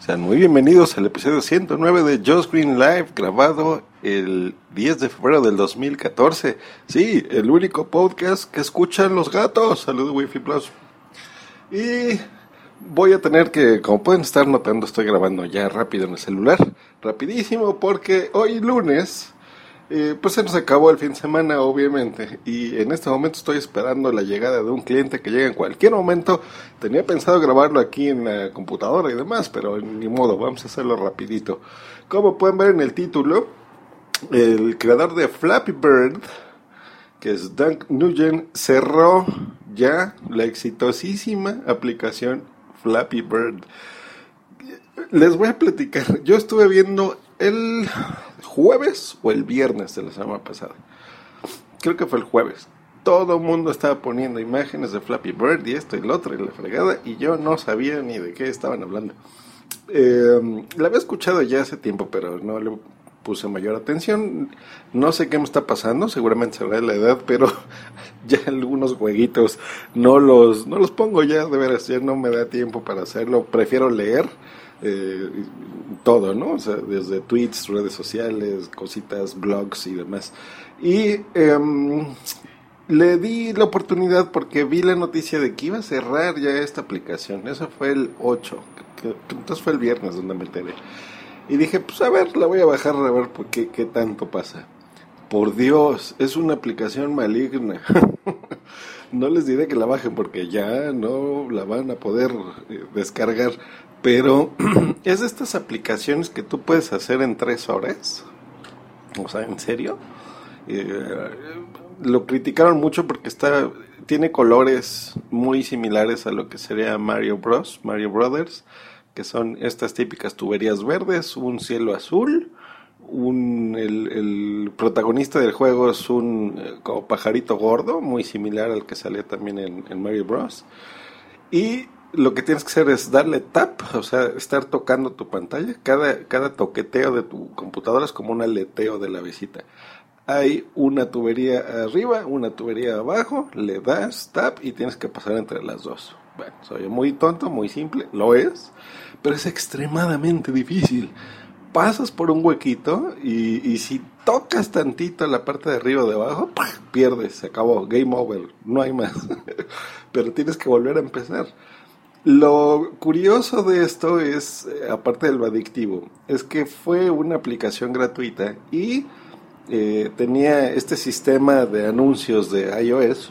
Sean muy bienvenidos al episodio 109 de Just Green Live, grabado el 10 de febrero del 2014. Sí, el único podcast que escuchan los gatos. Saludos, Wi-Fi Plus. Y voy a tener que, como pueden estar notando, estoy grabando ya rápido en el celular. Rapidísimo, porque hoy lunes eh, pues se nos acabó el fin de semana, obviamente, y en este momento estoy esperando la llegada de un cliente que llegue en cualquier momento. Tenía pensado grabarlo aquí en la computadora y demás, pero ni modo, vamos a hacerlo rapidito. Como pueden ver en el título, el creador de Flappy Bird, que es Doug Nugent, cerró ya la exitosísima aplicación Flappy Bird. Les voy a platicar, yo estuve viendo el jueves o el viernes de la semana pasada. Creo que fue el jueves. Todo el mundo estaba poniendo imágenes de Flappy Bird y esto y lo otro y la fregada y yo no sabía ni de qué estaban hablando. Eh, la había escuchado ya hace tiempo, pero no le puse mayor atención. No sé qué me está pasando, seguramente será la edad, pero ya algunos jueguitos no los, no los pongo ya, de veras, ya no me da tiempo para hacerlo. Prefiero leer eh, todo, ¿no? O sea, desde tweets, redes sociales, cositas, blogs y demás. Y em, le di la oportunidad porque vi la noticia de que iba a cerrar ya esta aplicación. Eso fue el 8, entonces fue el viernes donde me enteré. Y dije, pues a ver, la voy a bajar a ver por qué, qué tanto pasa. Por Dios, es una aplicación maligna. no les diré que la bajen porque ya no la van a poder eh, descargar. Pero es de estas aplicaciones que tú puedes hacer en tres horas. O sea, ¿en serio? Eh, lo criticaron mucho porque está tiene colores muy similares a lo que sería Mario Bros, Mario Brothers, que son estas típicas tuberías verdes, un cielo azul, un, el, protagonista del juego es un eh, como pajarito gordo, muy similar al que salía también en, en Mario Bros. Y lo que tienes que hacer es darle tap, o sea, estar tocando tu pantalla. Cada, cada toqueteo de tu computadora es como un aleteo de la visita. Hay una tubería arriba, una tubería abajo, le das tap y tienes que pasar entre las dos. Bueno, soy muy tonto, muy simple, lo es, pero es extremadamente difícil. Pasas por un huequito y, si tocas tantito la parte de arriba o de abajo, pierdes, se acabó, game over, no hay más. pero tienes que volver a empezar. Lo curioso de esto es, eh, aparte del adictivo, es que fue una aplicación gratuita y eh, tenía este sistema de anuncios de iOS,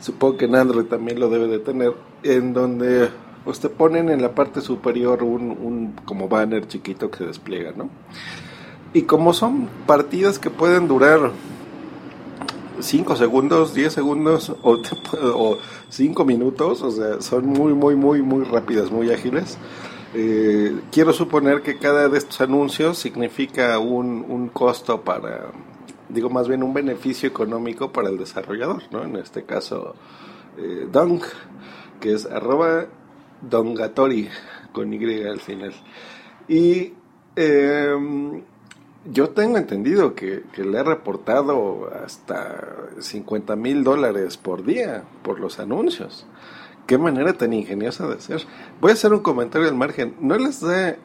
supongo que en Android también lo debe de tener, en donde pues, te ponen en la parte superior un, un como banner chiquito que se despliega, ¿no? Y como son partidas que pueden durar 5 segundos, 10 segundos o, 5 minutos, o sea, son muy, muy, muy, muy rápidas, muy ágiles. Eh, quiero suponer que cada de estos anuncios significa un, un, costo para, digo más bien un beneficio económico para el desarrollador, ¿no? En este caso, eh, Dong, que es arroba dongatori, con Y al final. Y eh, yo tengo entendido que, le he reportado hasta 50 mil dólares por día por los anuncios. Qué manera tan ingeniosa de hacer. Voy a hacer un comentario al margen. ¿No les da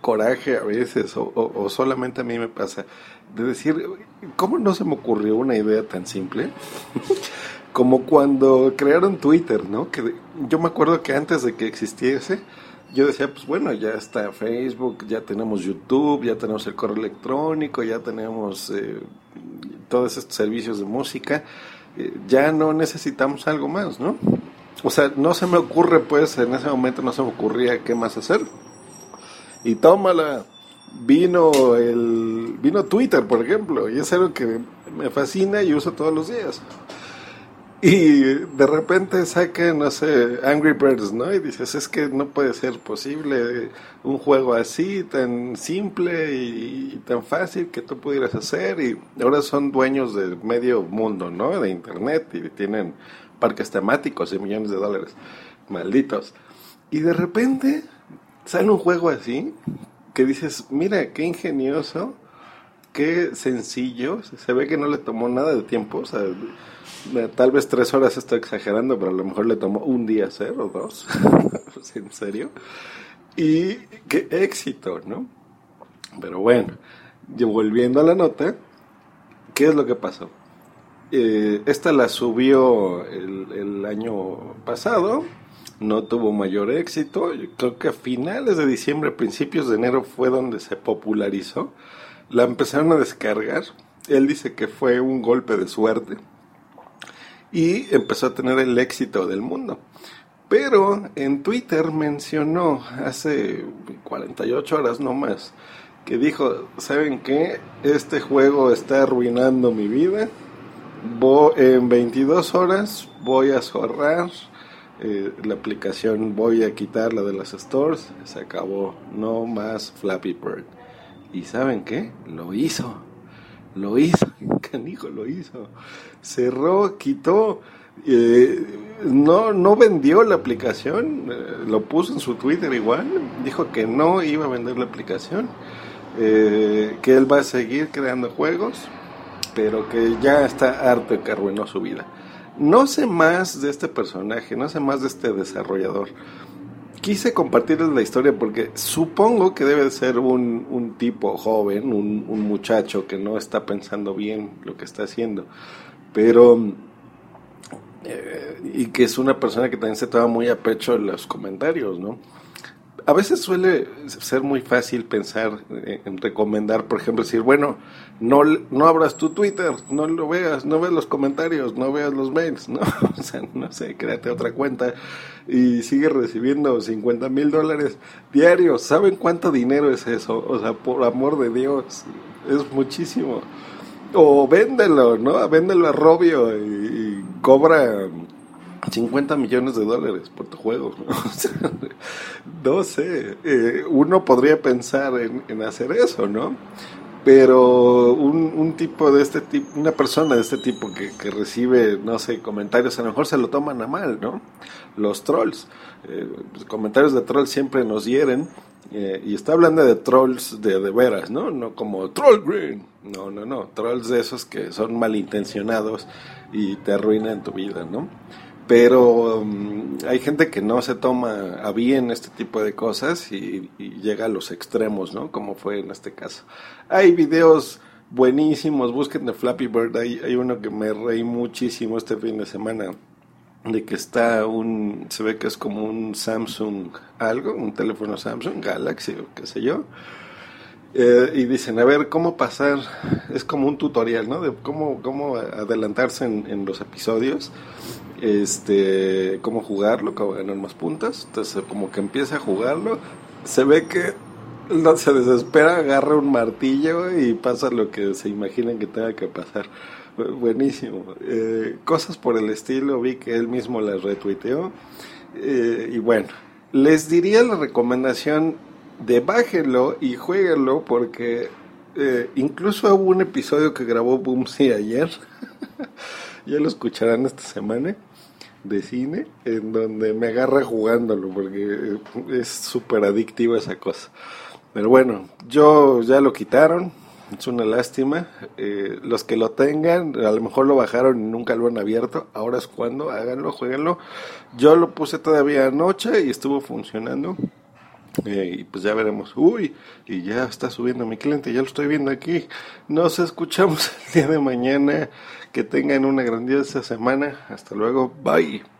coraje a veces, o, solamente a mí me pasa, de decir, ¿cómo no se me ocurrió una idea tan simple? Como cuando crearon Twitter, ¿no? Que yo me acuerdo que antes de que existiese, yo decía, pues bueno, ya está Facebook, ya tenemos YouTube, ya tenemos el correo electrónico, ya tenemos eh, todos estos servicios de música, eh, ya no necesitamos algo más, ¿no? O sea, no se me ocurre, pues, en ese momento no se me ocurría qué más hacer. Y tómala, vino el, vino Twitter, por ejemplo, y es algo que me fascina y uso todos los días. Y de repente saca, no sé, Angry Birds, ¿no? Y dices, es que no puede ser posible un juego así, tan simple y, tan fácil que tú pudieras hacer. Y ahora son dueños de medio mundo, ¿no? De Internet y tienen parques temáticos y millones de dólares. Malditos. Y de repente sale un juego así que dices, mira, qué ingenioso, qué sencillo. Se ve que no le tomó nada de tiempo, o sea Tal vez tres horas estoy exagerando, pero a lo mejor le tomó un día hacer o dos. ¿En serio? Y qué éxito, ¿no? Pero bueno, volviendo a la nota, ¿qué es lo que pasó? Eh, esta la subió el, año pasado, no tuvo mayor éxito. creo que a finales de diciembre, principios de enero fue donde se popularizó. La empezaron a descargar. Él dice que fue un golpe de suerte y empezó a tener el éxito del mundo. Pero en Twitter mencionó hace 48 horas no más que dijo, ¿saben qué? Este juego está arruinando mi vida. en 22 horas voy a cerrar eh, la aplicación, voy a quitarla de las stores. Se acabó, no más Flappy Bird. ¿Y saben qué? Lo hizo. Lo hizo, canijo, lo hizo. Cerró, quitó. Eh, no, no vendió la aplicación, eh, lo puso en su Twitter igual, dijo que no iba a vender la aplicación, que él va a seguir creando juegos, pero que ya está harto que arruinó su vida. No sé más de este personaje, no sé más de este desarrollador. Quise compartirles la historia porque supongo que debe ser un, un tipo joven, un, un muchacho que no está pensando bien lo que está haciendo. Pero y que es una persona que también se toma muy a pecho los comentarios, ¿no? A veces suele ser muy fácil pensar en recomendar, por ejemplo, decir, bueno, no, no abras tu Twitter, no lo veas, no veas los comentarios, no veas los mails, ¿no? O sea, no sé, créate otra cuenta y sigue recibiendo 50 mil dólares diarios. ¿Saben cuánto dinero es eso? O sea, por amor de Dios, es muchísimo. O véndelo, ¿no? Véndelo a Robio y cobra 50 millones de dólares por tu juego. no sé, eh, uno podría pensar en, hacer eso, ¿no? Pero un, tipo de este tipo, una persona de este tipo que, recibe, no sé, comentarios, a lo mejor se lo toman a mal, ¿no? Los trolls. Eh, comentarios de trolls siempre nos hieren. Eh, y está hablando de trolls de, de veras, ¿no? No como troll green. No, no, no. Trolls de esos que son malintencionados y te arruinan tu vida, ¿no? Pero um, hay gente que no se toma a bien este tipo de cosas y, llega a los extremos, ¿no? Como fue en este caso. Hay videos buenísimos, busquen de Flappy Bird, hay, uno que me reí muchísimo este fin de semana, de que está un, se ve que es como un Samsung algo, un teléfono Samsung, Galaxy o qué sé yo, eh, y dicen, a ver, ¿cómo pasar? Es como un tutorial, ¿no? De cómo, cómo adelantarse en los episodios este, cómo jugarlo, cómo ganar más puntas. Entonces, como que empieza a jugarlo, se ve que no se desespera, agarra un martillo y pasa lo que se imaginan que tenga que pasar. Buenísimo. Eh, cosas por el estilo, vi que él mismo las retuiteó. Eh, y bueno, les diría la recomendación de bájenlo y jueguenlo porque eh, incluso hubo un episodio que grabó Boomsy ayer. ya lo escucharán esta semana de cine en donde me agarra jugándolo porque es súper adictivo esa cosa. Pero bueno, yo ya lo quitaron, es una lástima. Eh, los que lo tengan, a lo mejor lo bajaron y nunca lo han abierto. Ahora es cuando, háganlo, jueguenlo. Yo lo puse todavía anoche y estuvo funcionando. Eh, y pues ya veremos. Uy, y ya está subiendo mi cliente, ya lo estoy viendo aquí. Nos escuchamos el día de mañana. Que tengan una grandiosa semana. Hasta luego. Bye.